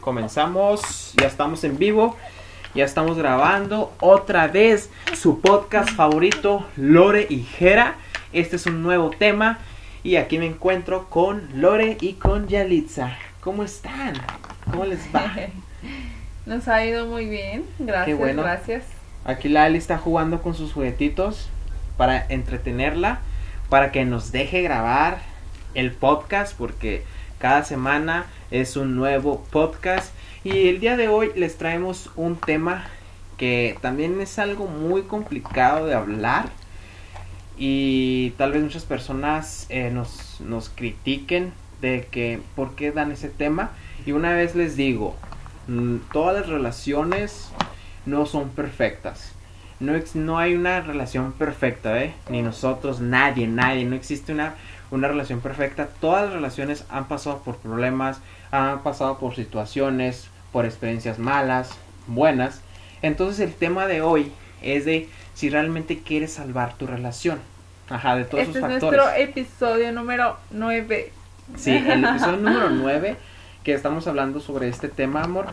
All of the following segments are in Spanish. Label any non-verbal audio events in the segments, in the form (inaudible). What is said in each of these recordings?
Comenzamos, ya estamos en vivo, ya estamos grabando otra vez su podcast favorito, Lore y Jera. Este es un nuevo tema y aquí me encuentro con Lore y con Yalitza. ¿Cómo están? ¿Cómo les va? (laughs) Nos ha ido muy bien, gracias, bueno. gracias. Aquí la Ali está jugando con sus juguetitos para entretenerla, para que nos deje grabar el podcast, porque cada semana es un nuevo podcast. Y el día de hoy les traemos un tema que también es algo muy complicado de hablar. Y tal vez muchas personas eh, nos, nos critiquen de que por qué dan ese tema. Y una vez les digo, mm, todas las relaciones no son perfectas. No, no hay una relación perfecta, ¿eh? Ni nosotros, nadie, nadie. No existe una, una relación perfecta. Todas las relaciones han pasado por problemas, han pasado por situaciones, por experiencias malas, buenas. Entonces el tema de hoy es de si realmente quieres salvar tu relación. Ajá, de todos Este es esos factores. nuestro episodio número 9. Sí, el episodio (laughs) número 9 que estamos hablando sobre este tema, amor,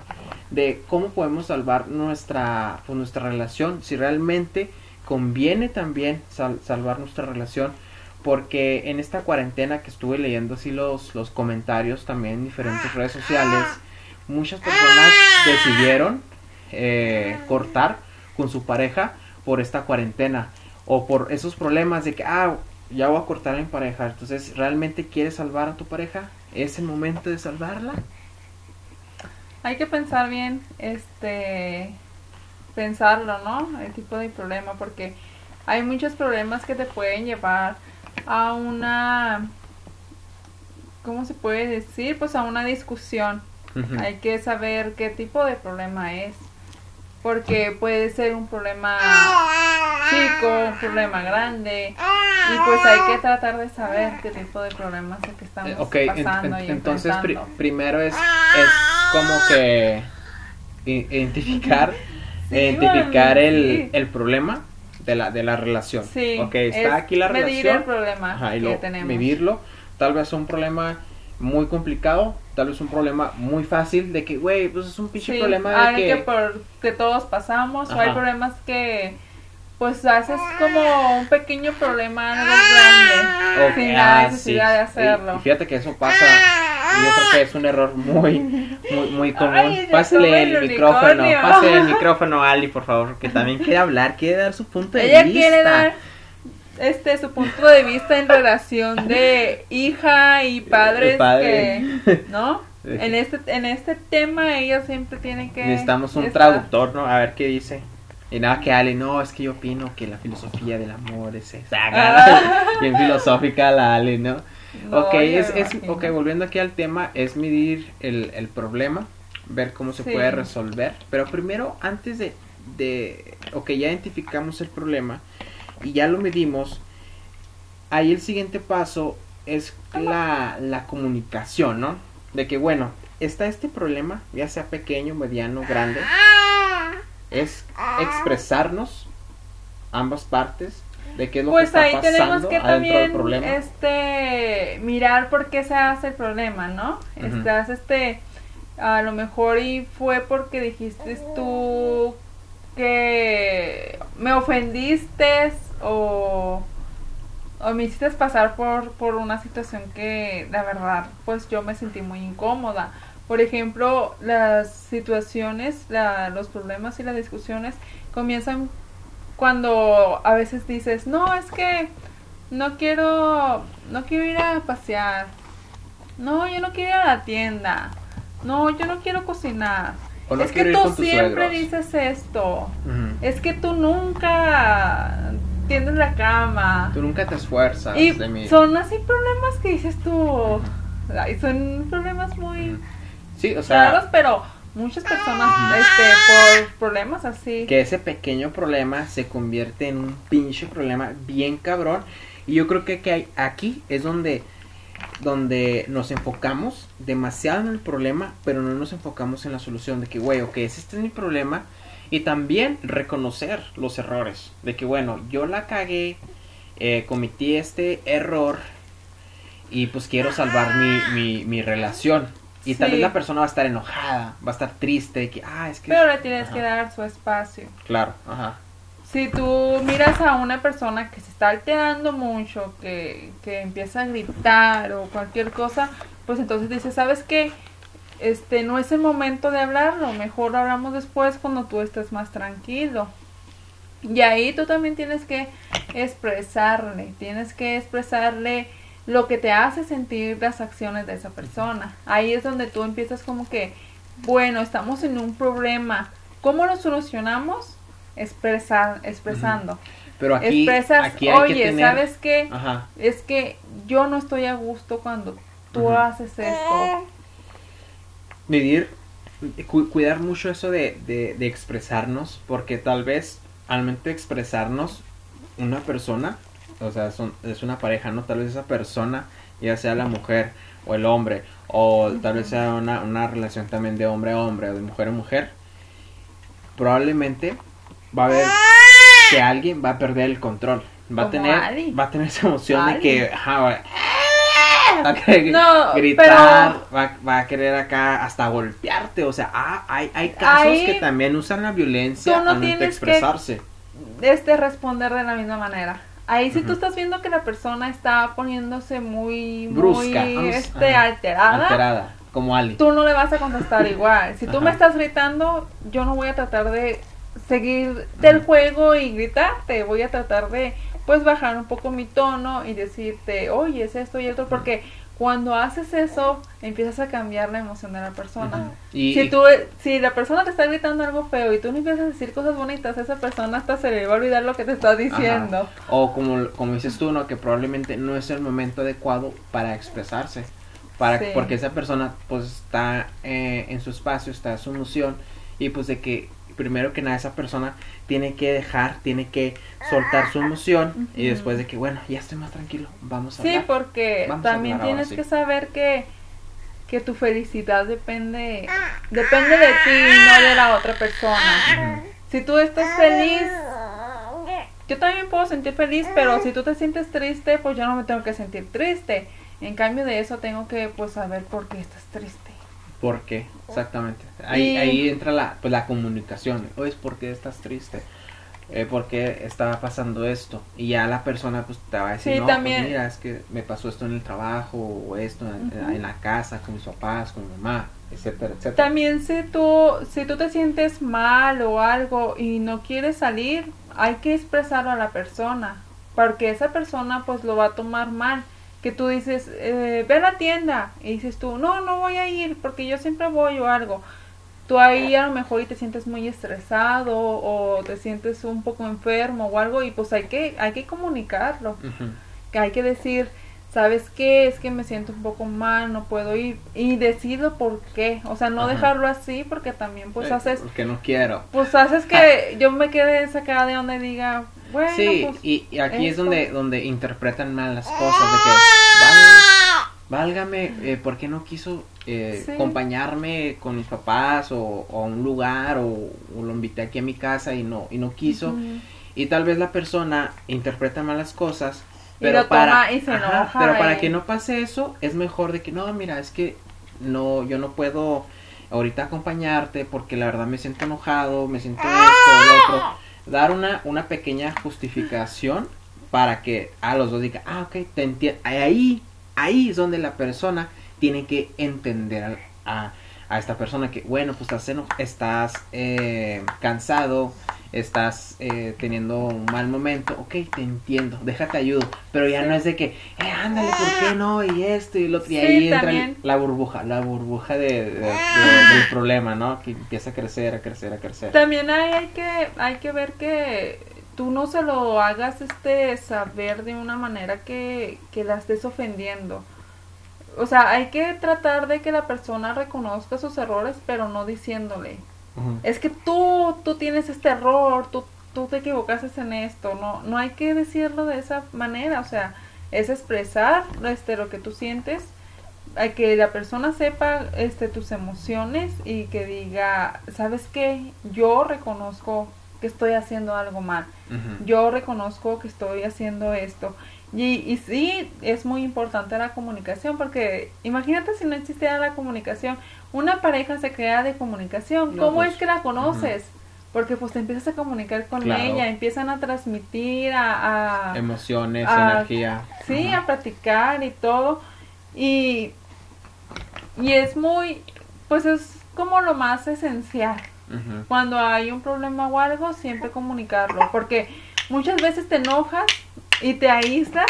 de cómo podemos salvar nuestra, pues, nuestra relación, si realmente conviene también sal- salvar nuestra relación, porque en esta cuarentena que estuve leyendo así los, los comentarios también en diferentes redes sociales, muchas personas decidieron eh, cortar con su pareja por esta cuarentena o por esos problemas de que, ah, ya voy a cortar mi pareja. Entonces, ¿realmente quieres salvar a tu pareja? ¿Es el momento de salvarla? Hay que pensar bien, este, pensarlo, ¿no? El tipo de problema, porque hay muchos problemas que te pueden llevar a una, ¿cómo se puede decir? Pues a una discusión. Hay que saber qué tipo de problema es. Porque puede ser un problema chico, un problema grande. Y pues hay que tratar de saber qué tipo de problemas es que estamos Eh, pasando en- y entonces primero es, es como que identificar, Sí, identificar el, sí. el problema de la, de la relación. Sí, ok, es está aquí la medir relación. el problema Ajá, y que luego tenemos. medirlo. Tal vez un problema muy complicado, tal vez un problema muy fácil de que, güey, pues es un pinche Sí, problema de hay que... que por que todos pasamos o hay Ajá. problemas que pues haces como un pequeño problema algo grande Ok, sin ah, la sí. necesidad de hacerlo. Y, fíjate que eso pasa. y Yo creo que es un error muy, muy, muy común. Ay, Pásale el, el micrófono, pásale el (laughs) micrófono a Ali, por favor, que también quiere hablar, quiere dar su punto de Ella vista. quiere dar este su punto de vista en relación de hija y (laughs) padres padre. que no (laughs) en este en este tema ellos siempre tienen que Necesitamos un estar- traductor, ¿no? A ver qué dice. Y nada que Ali, no, es que yo opino que la filosofía del amor es esa. Ah. (laughs) Bien filosófica la Ali, ¿no? No, ok, es, es, imagino. ok, volviendo aquí al tema, es medir el, el problema, ver cómo se Sí. puede resolver. Pero primero, antes de, de, ok, ya identificamos el problema y ya lo medimos, ahí el siguiente paso es la, la comunicación, ¿no? De que, bueno, está este problema, ya sea pequeño, mediano, grande, es expresarnos ambas partes de qué es lo pues que ahí está tenemos pasando que adentro del también problema. este mirar por qué se hace el problema no Ujú. estás este a lo mejor y fue porque dijiste tú que me ofendiste o o me hiciste pasar por por una situación que la verdad pues yo me sentí muy incómoda por ejemplo las situaciones la- los problemas y las discusiones comienzan cuando a veces dices, no, es que no quiero, no quiero ir a pasear, no, yo no quiero ir a la tienda, no, yo no quiero cocinar. No es que tú siempre suegros. dices esto, es que tú nunca tiendes la cama. Tú nunca te esfuerzas Y de mí. son así problemas que dices tú, ay, son problemas muy. Sí, o sea, raros, pero muchas personas, este, por problemas así. que ese pequeño problema se convierte en un pinche problema bien cabrón. Y yo creo que, que hay- aquí es donde, donde nos enfocamos demasiado en el problema, pero no nos enfocamos en la solución. De que, güey, ok, ese este es mi problema. Y también reconocer los errores. De que, bueno, yo la cagué, eh, cometí este error y pues quiero salvar mi, mi, mi relación. Y tal vez la persona va a estar enojada, va a estar triste, que, ah, es que... Pero le tienes Ajá. que dar su espacio. Claro, ajá. Si tú miras a una persona que se está alterando mucho, que, que empieza a gritar o cualquier cosa, pues entonces dices, ¿sabes qué? Este no es el momento de hablarlo, mejor lo hablamos después cuando tú estés más tranquilo. Y ahí tú también tienes que expresarle, tienes que expresarle lo que te hace sentir las acciones de esa persona. Ahí es donde tú empiezas como que, bueno, estamos en un problema, ¿cómo lo solucionamos? Expresar, expresando. Pero aquí, Expresas, aquí hay oye, que tener... ¿sabes qué? Ajá. Es que yo no estoy a gusto cuando tú haces esto. medir, cu- cuidar mucho eso de, de, de expresarnos, porque tal vez al momento de expresarnos, una persona, o sea, son, es una pareja, ¿no? Tal vez esa persona, ya sea la mujer o el hombre, o tal vez sea una, una relación también de hombre a hombre o de mujer a mujer, probablemente va a haber que alguien va a perder el control. Va a tener, va a tener esa emoción de que ajá, va, va a querer No, gritar, va, va a querer acá hasta golpearte. O sea, ah, hay, hay casos Ahí que también usan la violencia no al tienes que- expresarse. Este responder de la misma manera. Ahí si tú Ujú. estás viendo que la persona está poniéndose muy, Brusca, muy vamos, este, ajá, alterada, Alterada, como Ali. tú no le vas a contestar (laughs) igual. Si tú Ajá. me estás gritando, yo no voy a tratar de seguir del juego y gritarte. Voy a tratar de, pues, bajar un poco mi tono y decirte, oye, es esto y esto, porque cuando haces eso, empiezas a cambiar la emoción de la persona. Y, Si tú, si la persona te está gritando algo feo y tú no empiezas a decir cosas bonitas, esa persona hasta se le va a olvidar lo que te está diciendo. Ajá. O como, como dices tú, ¿no? Que probablemente no es el momento adecuado para expresarse. Para, Sí. Porque esa persona pues está eh, en su espacio, está en su emoción. Y pues de que primero que nada esa persona tiene que dejar, tiene que soltar su emoción. Y después de que, bueno, ya estoy más tranquilo, vamos a Sí, hablar. porque Vamos a también ahora tienes sí. que saber que, que tu felicidad depende, depende de ti, no de la otra persona. Ujú. Si tú estás feliz, yo también puedo sentir feliz, pero si tú te sientes triste, pues yo no me tengo que sentir triste. En cambio de eso tengo que pues saber por qué estás triste. ¿Por qué? Exactamente. Ahí, Y- ahí entra la, pues, la comunicación. Oye, ¿por qué estás triste? Eh, ¿Por qué estaba pasando esto? Y ya la persona pues te va a decir, Sí, no, pues, mira, es que me pasó esto en el trabajo, o esto en la casa, con mis papás, con mi mamá, etcétera, etcétera. También si tú, si tú te sientes mal o algo y no quieres salir, hay que expresarlo a la persona, porque esa persona pues lo va a tomar mal. Que tú dices, eh, ve a la tienda y dices tú, no, no voy a ir porque yo siempre voy o algo. Tú ahí a lo mejor y te sientes muy estresado o te sientes un poco enfermo o algo y pues hay que, hay que comunicarlo que hay que decir, ¿sabes qué? Es que me siento un poco mal, no puedo ir. Y decirlo por qué. O sea, no Ajá. dejarlo así porque también pues Eh, haces, Porque no quiero. pues haces que yo me quede sacada de donde diga, bueno, sí, pues, y, y aquí es esto". donde, donde interpretan mal las cosas, de que, "Vale, válgame, eh, ¿por qué no quiso eh, Sí. acompañarme con mis papás o, o a un lugar o, o lo invité aquí a mi casa y no, y no quiso? Y tal vez la persona interpreta mal las cosas, Y pero lo para, toma y se Ajá, enoja pero para que no pase eso, es mejor de que no, mira, es que no, yo no puedo ahorita acompañarte porque la verdad me siento enojado, me siento esto, lo otro. Dar una, una pequeña justificación para que a los dos digan, ah, ok, te entiendo. Ahí, ahí es donde la persona tiene que entender a, a esta persona que, bueno, pues estás, estás eh, cansado, estás eh, teniendo un mal momento, ok, te entiendo, déjate ayudo, pero ya Sí. no es de que, eh, ándale, ¿por qué no? Y esto y lo otro, y Sí, ahí entra también. la burbuja, la burbuja de, de- de- del problema, ¿no? Que empieza a crecer, a crecer, a crecer. También hay, hay que hay que ver que tú no se lo hagas este saber de una manera que, que la estés ofendiendo. O sea, hay que tratar de que la persona reconozca sus errores, pero no diciéndole, Es que tú, tú tienes este error, tú, tú te equivocaste en esto, no, no hay que decirlo de esa manera, o sea, es expresar este, lo que tú sientes, a que la persona sepa este, tus emociones y que diga, ¿sabes qué? Yo reconozco que estoy haciendo algo mal, yo reconozco que estoy haciendo esto. Y, y sí, es muy importante la comunicación, porque imagínate si no existiera la comunicación, una pareja se crea de comunicación, No, ¿cómo pues, es que la conoces? Porque pues te empiezas a comunicar con Claro. ella, empiezan a transmitir, a... a Emociones, energía. Sí, a platicar y todo. Y, y es muy, pues es como lo más esencial. Cuando hay un problema o algo, siempre comunicarlo. Porque muchas veces te enojas y te aíslas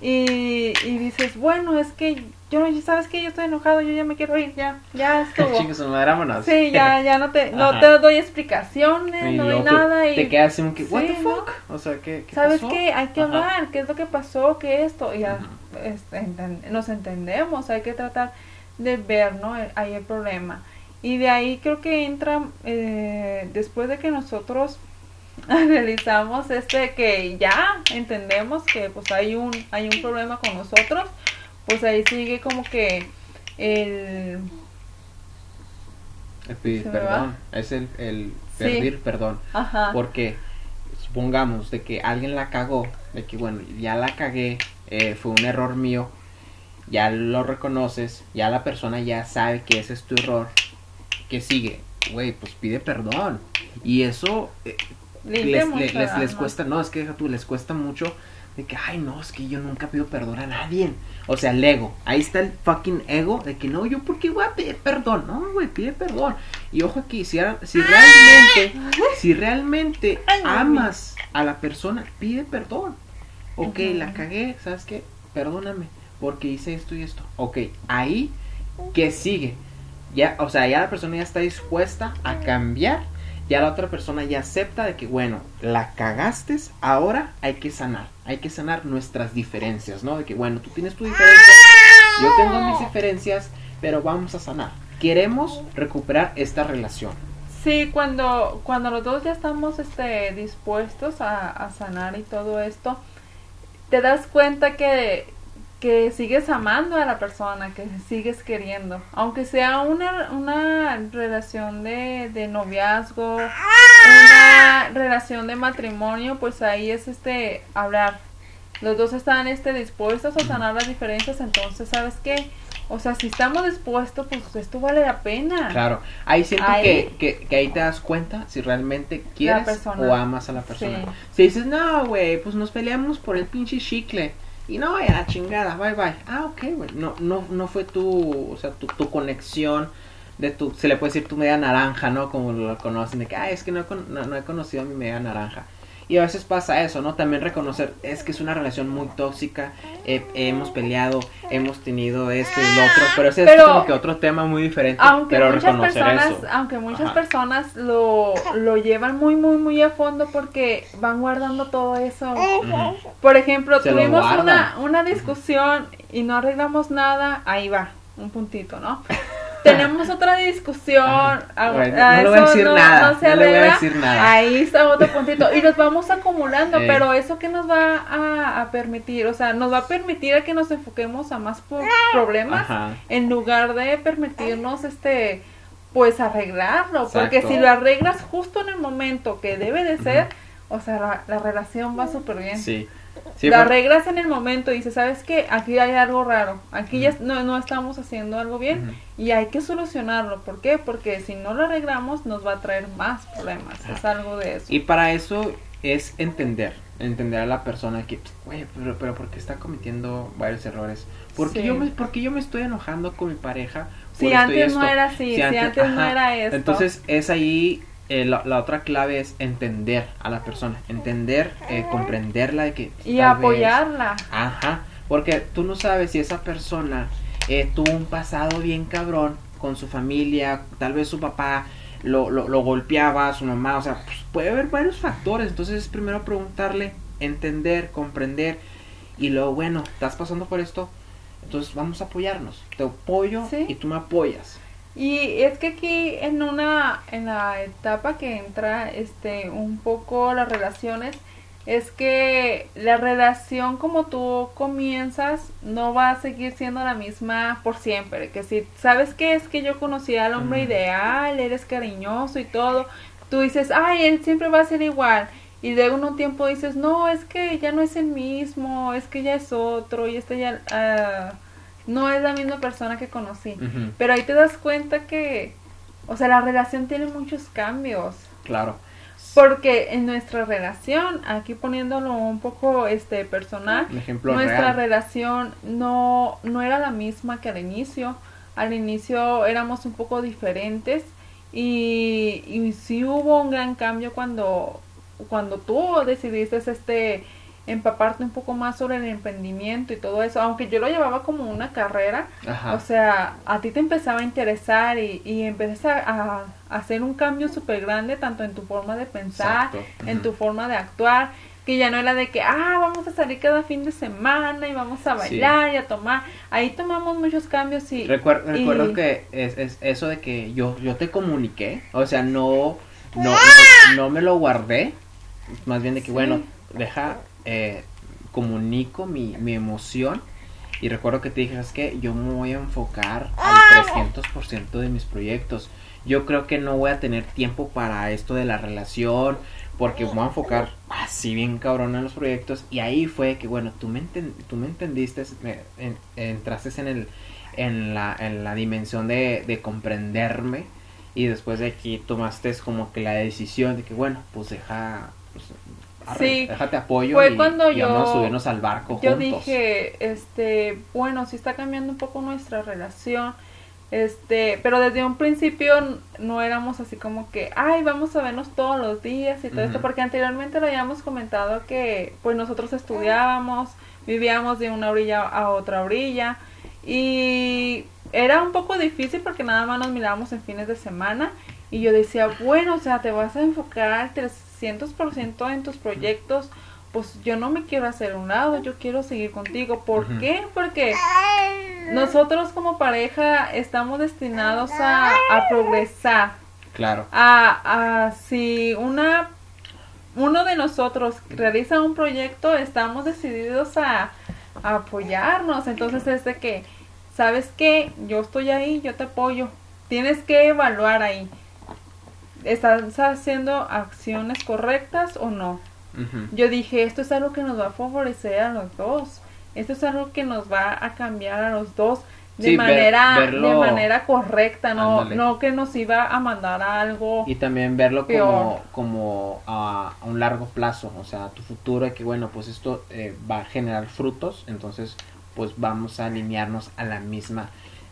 y, y dices, bueno, es que yo, sabes que yo estoy enojado, yo ya me quiero ir, ya, ya (laughs) estuvo. Madre, vámonos. Sí, ya, (laughs) ya no te, no te doy explicaciones, Y no doy nada y Te quedas así que, ¿What Sí, the ¿no? fuck? O sea, ¿qué, qué ¿Sabes pasó? qué? Hay que Ajá. hablar, ¿qué es lo que pasó? ¿Qué esto? Y ya este, enten- nos entendemos, hay que tratar de ver, ¿no? Ahí el problema. Y de ahí creo que entra, eh, después de que nosotros (laughs) realizamos este, que ya entendemos que pues hay un, hay un problema con nosotros, pues ahí sigue como que el... El pedir ¿Se me perdón. Es el, el Sí. pedir perdón. Ajá. Porque supongamos de que alguien la cagó, de que bueno, ya la cagué, eh, fue un error mío, ya lo reconoces, ya la persona ya sabe que ese es tu error, que sigue, güey, pues pide perdón. Y eso eh, les, les, les, cuesta, no, es que deja tú, les cuesta mucho de que, ay, no, es que yo nunca pido perdón a nadie. O sea, el ego, ahí está el fucking ego de que no, yo por qué voy a pedir perdón. No, güey, pide perdón. Y ojo aquí, si, si realmente, si realmente Ay, amas a la persona, pide perdón. Ok, la cagué, ¿sabes qué? Perdóname, porque hice esto y esto. Ok, ahí, ¿qué sigue? Ya, o sea, ya la persona ya está dispuesta a cambiar. Ya la otra persona ya acepta de que, bueno, la cagaste, ahora hay que sanar. Hay que sanar nuestras diferencias, ¿no? De que, bueno, tú tienes tu diferencia, yo tengo mis diferencias, pero vamos a sanar. Queremos recuperar esta relación. Sí, cuando, cuando los dos ya estamos este, dispuestos a, a sanar y todo esto, te das cuenta que, que sigues amando a la persona, que sigues queriendo. Aunque sea una, una relación de, de noviazgo, una relación de matrimonio, pues ahí es este hablar. Los dos están este, dispuestos a sanar las diferencias, entonces, ¿sabes qué? O sea, si estamos dispuestos, pues esto vale la pena. Claro, ahí siento Ahí- Que, que, que ahí te das cuenta si realmente quieres o amas a la persona. Sí. Si dices, no, güey, pues nos peleamos por el pinche chicle. Y no, ya la chingada, bye bye. Ah, ok, güey. No, no, no fue tu, o sea, tu, tu conexión de tu, se le puede decir tu media naranja, ¿no? Como lo conocen, de que, ah, es que no no, no he conocido a mi media naranja. Y a veces pasa eso, ¿no? También reconocer, es que es una relación muy tóxica, eh, hemos peleado, hemos tenido esto y lo otro, pero ese Pero- es como que otro tema muy diferente, aunque pero muchas personas eso. aunque muchas Ajá. personas lo, lo llevan muy muy muy a fondo porque van guardando todo eso por ejemplo Se tuvimos una una discusión y no arreglamos nada ahí va un puntito no (laughs) tenemos otra discusión. A- Bueno, a no le voy a eso decir no- nada, no se no le voy a decir nada. ahí está otro puntito. Y (laughs) nos vamos acumulando pero eso que nos va a, a permitir o sea nos va a permitir a que nos enfoquemos a más po- problemas Ajá. en lugar de permitirnos este pues arreglarlo. Porque si lo arreglas justo en el momento que debe de ser o sea la, la relación va súper bien Sí. Sí, lo por- arreglas en el momento y dices sabes qué aquí hay algo raro aquí ya no, no estamos haciendo algo bien y hay que solucionarlo ¿por qué? porque si no lo arreglamos nos va a traer más problemas es algo de eso Y para eso es entender, entender a la persona que, güey, pero, pero ¿por qué está cometiendo varios errores? ¿Por qué, Sí. yo, me, por qué yo me estoy enojando con mi pareja? si esto antes no era así si, antes, no ajá. era esto Entonces es ahí, eh, la, la otra clave es entender a la persona, entender, eh, comprenderla de que... y vez- apoyarla Ajá, porque tú no sabes si esa persona eh, tuvo un pasado bien cabrón con su familia, tal vez su papá lo, lo, lo golpeaba, su mamá, o sea, pues, puede haber varios factores, entonces es primero preguntarle, entender, comprender, y luego, bueno, estás pasando por esto, entonces vamos a apoyarnos, te apoyo Sí. y tú me apoyas. Y es que aquí en una en la etapa que entra este un poco las relaciones es que la relación como tú comienzas no va a seguir siendo la misma por siempre, que si sabes que es que yo conocí al hombre ideal, eres cariñoso y todo, tú dices, "Ay, él siempre va a ser igual." y en un tiempo dices, no, es que ya no es el mismo, es que ya es otro y este ya ah, no es la misma persona que conocí. Pero ahí te das cuenta que, o sea, la relación tiene muchos cambios. Claro. Porque en nuestra relación, aquí poniéndolo un poco este personal, ejemplo nuestra real. relación no, no era la misma que al inicio. Al inicio éramos un poco diferentes y, y sí hubo un gran cambio cuando, cuando tú decidiste este empaparte un poco más sobre el emprendimiento y todo eso, aunque yo lo llevaba como una carrera, Ajá. o sea, a ti te empezaba a interesar y, y empezaste a, a hacer un cambio súper grande tanto en tu forma de pensar, Exacto. en tu forma de actuar, que ya no era de que, ah, vamos a salir cada fin de semana y vamos a Sí. bailar y a tomar. Ahí tomamos muchos cambios y... Recuer- y- recuerdo que es, es eso de que yo, yo te comuniqué, o sea, no, no, no, no me lo guardé, más bien de que, Sí. bueno, deja, eh, comunico mi, mi emoción y recuerdo que te dije, es que yo me voy a enfocar al 300% de mis proyectos. Yo creo que no voy a tener tiempo para esto de la relación, porque me voy a enfocar así bien cabrón en los proyectos. Y ahí fue que, bueno, tú me, enten- tú me entendiste, me- en- entraste en, el, en, la, en la dimensión de, de comprenderme. Y después de aquí tomaste como que la decisión de que, bueno, pues deja, pues, arre, Sí, déjate apoyo fue y, cuando y vamos a yo- subirnos al barco Yo juntos. dije, este, bueno, sí está cambiando un poco nuestra relación, este, pero desde un principio no éramos así como que, ay, vamos a vernos todos los días y todo esto, porque anteriormente lo habíamos comentado que, pues nosotros estudiábamos, vivíamos de una orilla a otra orilla y era un poco difícil porque nada más nos mirábamos en fines de semana y yo decía, bueno, o sea, te vas a enfocar al 300% en tus proyectos, pues yo no me quiero hacer un lado, yo quiero seguir contigo. ¿Por qué? Porque nosotros como pareja estamos destinados a, a progresar. Claro. A, a si una uno de nosotros realiza un proyecto, estamos decididos a, a apoyarnos. Entonces es de que, ¿sabes qué? Yo estoy ahí, yo te apoyo. Tienes que evaluar ahí. ¿Estás haciendo acciones correctas o no? Yo dije, esto es algo que nos va a favorecer a los dos. Esto es algo que nos va a cambiar a los dos de Sí, ver- manera verlo- de manera correcta, no Ándale. no que nos iba a mandar a algo. Y también verlo Peor. como, como a, a un largo plazo, o sea, a tu futuro, que bueno, pues esto eh, va a generar frutos, entonces pues vamos a alinearnos a la misma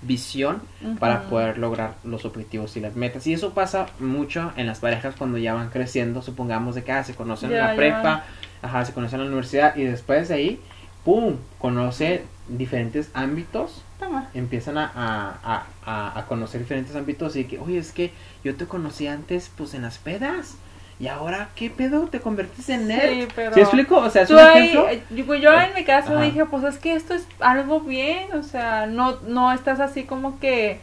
visión para poder lograr los objetivos y las metas. Y eso pasa mucho en las parejas cuando ya van creciendo, supongamos de que ah, se conocen en la prepa, ajá, se conocen en la universidad y después de ahí, ¡pum!, conoce diferentes ámbitos Toma. empiezan a, a, a- a- a conocer diferentes ámbitos y que, oye, es que yo te conocí antes pues en las pedas y ahora, ¿qué pedo? ¿Te convertiste en nerd? Sí, pero ¿Sí explico? O sea, es un ahí, ejemplo. eh, yo, en mi caso Ajá. dije, pues es que esto es algo bien, o sea, no no estás así como que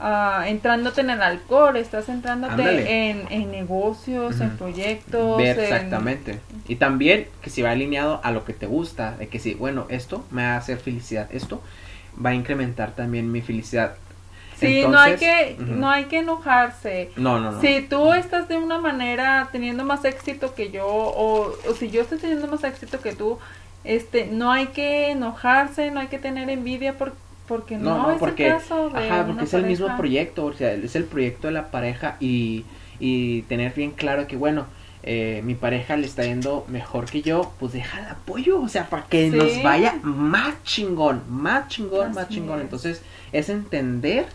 ah, entrándote en el alcohol, estás entrándote en, en negocios, en proyectos, Ver en- exactamente. Y también que si va alineado a lo que te gusta, de que si, bueno, esto me va a hacer felicidad, esto va a incrementar también mi felicidad. Sí, no hay que no hay que enojarse. No, no, no. Si tú estás de una manera teniendo más éxito que yo o, o si yo estoy teniendo más éxito que tú, este, no hay que enojarse, no hay que tener envidia por, porque no, No, no, es porque, el caso de ajá, porque es el mismo proyecto, o sea, es el proyecto de la pareja y, y tener bien claro que, bueno, eh, mi pareja le está yendo mejor que yo, pues deja el apoyo, o sea, para que Sí. nos vaya más chingón, más chingón, más chingón. es. Entonces, es entender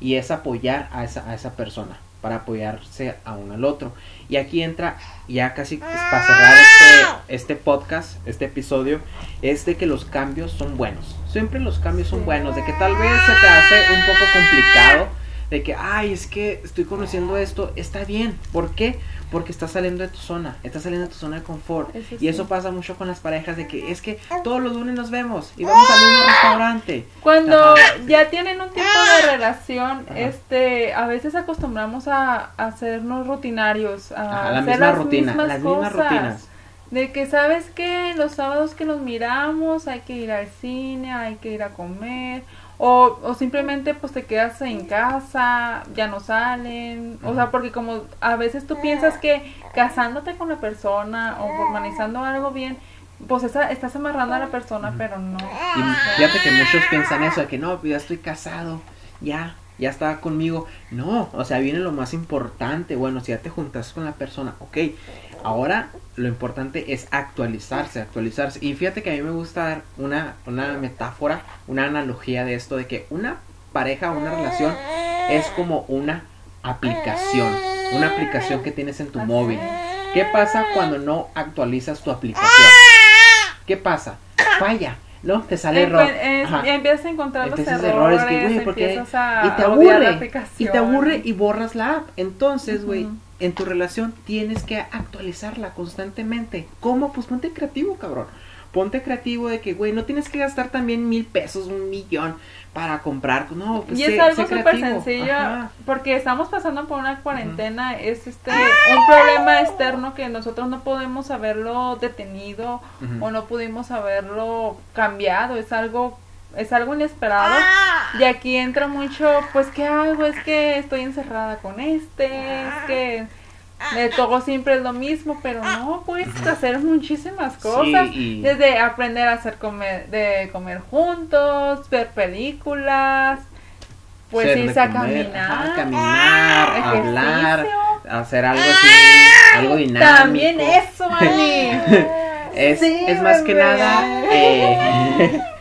y es apoyar a esa, a esa persona, para apoyarse a uno al otro. Y aquí entra, ya casi para cerrar este, este podcast, este episodio, es de que los cambios son buenos. Siempre los cambios son buenos, de que tal vez se te hace un poco complicado, de que, ay, es que estoy conociendo esto, está bien. ¿Por qué? Porque estás saliendo de tu zona, estás saliendo de tu zona de confort. Eso y sí. eso pasa mucho con las parejas, de que es que todos los lunes nos vemos y vamos al mismo restaurante. Cuando Ajá. ya tienen un tiempo de relación, Ajá. este, a veces acostumbramos a, a hacernos rutinarios, a Ajá, la hacer misma las rutina, mismas las mismas cosas. rutinas. De que sabes que los sábados que nos miramos hay que ir al cine, hay que ir a comer, O, o simplemente pues te quedas en casa, ya no salen, o sea, porque como a veces tú piensas que casándote con la persona o formalizando algo bien, pues esa, estás amarrando a la persona, pero no. Y fíjate que muchos piensan eso, de que no, pues ya estoy casado, ya, ya está conmigo. No, o sea, viene lo más importante. Bueno, si ya te juntas con la persona, ok. Ahora lo importante es actualizarse, actualizarse. Y fíjate que a mí me gusta dar una, una metáfora, una analogía de esto, de que una pareja, una relación es como una aplicación, una aplicación que tienes en tu móvil. ¿Qué pasa cuando no actualizas tu aplicación? ¿Qué pasa? Falla. ¿no? Te sale error. Es, y empiezas a encontrar los errores, errores que, güey, porque- y te aburre y te aburre y borras la app. Entonces, güey. En tu relación tienes que actualizarla constantemente. ¿Cómo? Pues ponte creativo, cabrón. Ponte creativo de que, güey, no tienes que gastar también mil pesos, un millón para comprar. No, pues Y sé- es algo súper sencillo, Ajá. porque estamos pasando por una cuarentena, es este un problema externo que nosotros no podemos haberlo detenido o no pudimos haberlo cambiado, es algo es algo inesperado. Y aquí entra mucho, pues qué hago, es que estoy encerrada con este, es que de todo siempre es lo mismo, pero no, puedes hacer muchísimas cosas, y- desde aprender a hacer comer, de comer juntos, ver películas, pues irse a comer, caminar, ajá, caminar, hablar, hacer algo así, algo dinámico. También eso, Ani. (laughs) Es, Sí, es más que nada eh, (laughs)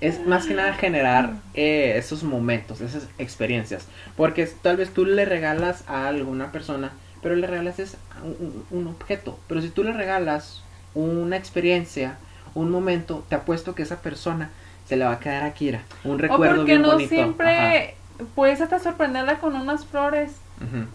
es más que nada generar eh, esos momentos, esas experiencias. Porque tal vez tú le regalas a alguna persona, pero le regalas es un, un objeto. Pero si tú le regalas una experiencia, un momento, te apuesto que esa persona se le va a quedar aquí, era un O recuerdo porque bien no bonito. siempre puedes hasta sorprenderla con unas flores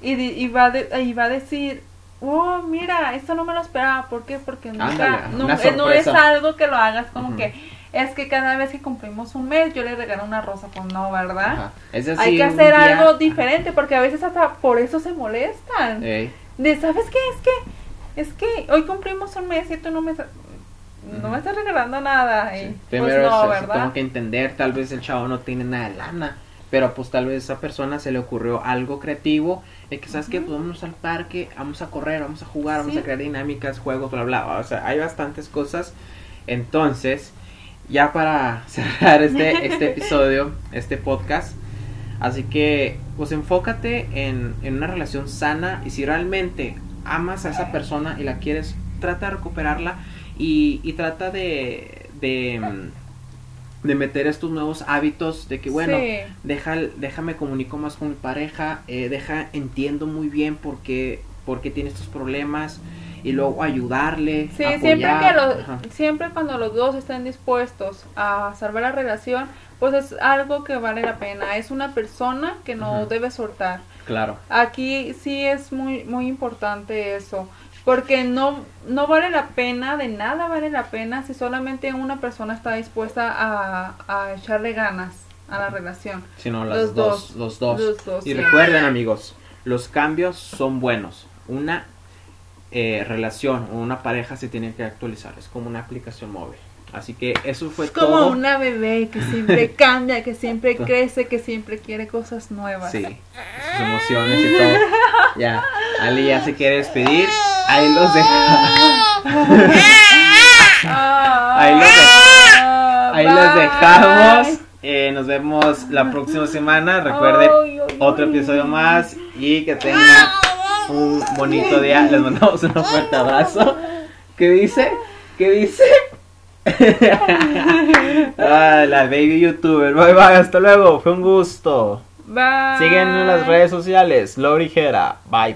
y, y va, de- y va a decir, oh, mira, esto no me lo esperaba. ¿Por qué? Porque nunca, Ándale, no, una eh, no es algo que lo hagas como que es que cada vez que cumplimos un mes yo le regalo una rosa. Pues no, ¿verdad? Es decir, Hay que hacer día- algo diferente porque a veces hasta por eso se molestan. Ey. De, ¿sabes qué? Es que, es que hoy cumplimos un mes y tú no me, estás- no me estás regalando nada. Y, Sí. pues Primero no, se- se ¿verdad? tengo que entender, tal vez el chavo no tiene nada de lana, pero pues tal vez a esa persona se le ocurrió algo creativo, de que sabes que pues vámonos al parque, vamos a correr, vamos a jugar, vamos a crear dinámicas, juegos, bla bla, o sea, hay bastantes cosas. Entonces, ya para (laughs) cerrar este este (laughs) episodio, este podcast, así que pues enfócate en, en una relación sana y si realmente amas a esa persona y la quieres, trata de recuperarla y, y trata de, de, de meter estos nuevos hábitos de que bueno, Sí. deja, déjame comunico más con mi pareja, eh, deja, entiendo muy bien por qué, por qué tiene estos problemas y luego ayudarle. Sí, apoyar. siempre que los, Ajá. siempre cuando los dos estén dispuestos a salvar la relación, pues es algo que vale la pena. Es una persona que no Ujú. debe soltar. Claro, Aquí sí es muy muy importante eso, porque no no vale la pena de nada vale la pena si solamente una persona está dispuesta a, a echarle ganas a la relación. sino las Los dos, dos. los dos. Los dos, y sí. recuerden amigos, los cambios son buenos. Una eh, relación o una pareja se tiene que actualizar, es como una aplicación móvil. Así que eso fue Es como todo. una bebé que siempre (laughs) cambia, que siempre crece, que siempre quiere cosas nuevas. Sí, sus emociones y todo. Ya, Ali ya se quiere despedir. Ahí los deja. (laughs) Ah, Ahí los Ahí dejamos. Eh, nos vemos la próxima semana. Ay, otro episodio más y que tengan un bonito día. Les mandamos un fuerte abrazo. ¿Qué dice? ¿Qué dice? (laughs) ah, la baby youtuber. Bye bye, hasta luego. Fue un gusto. Bye. Siguen en las redes sociales. Lorigera. Bye.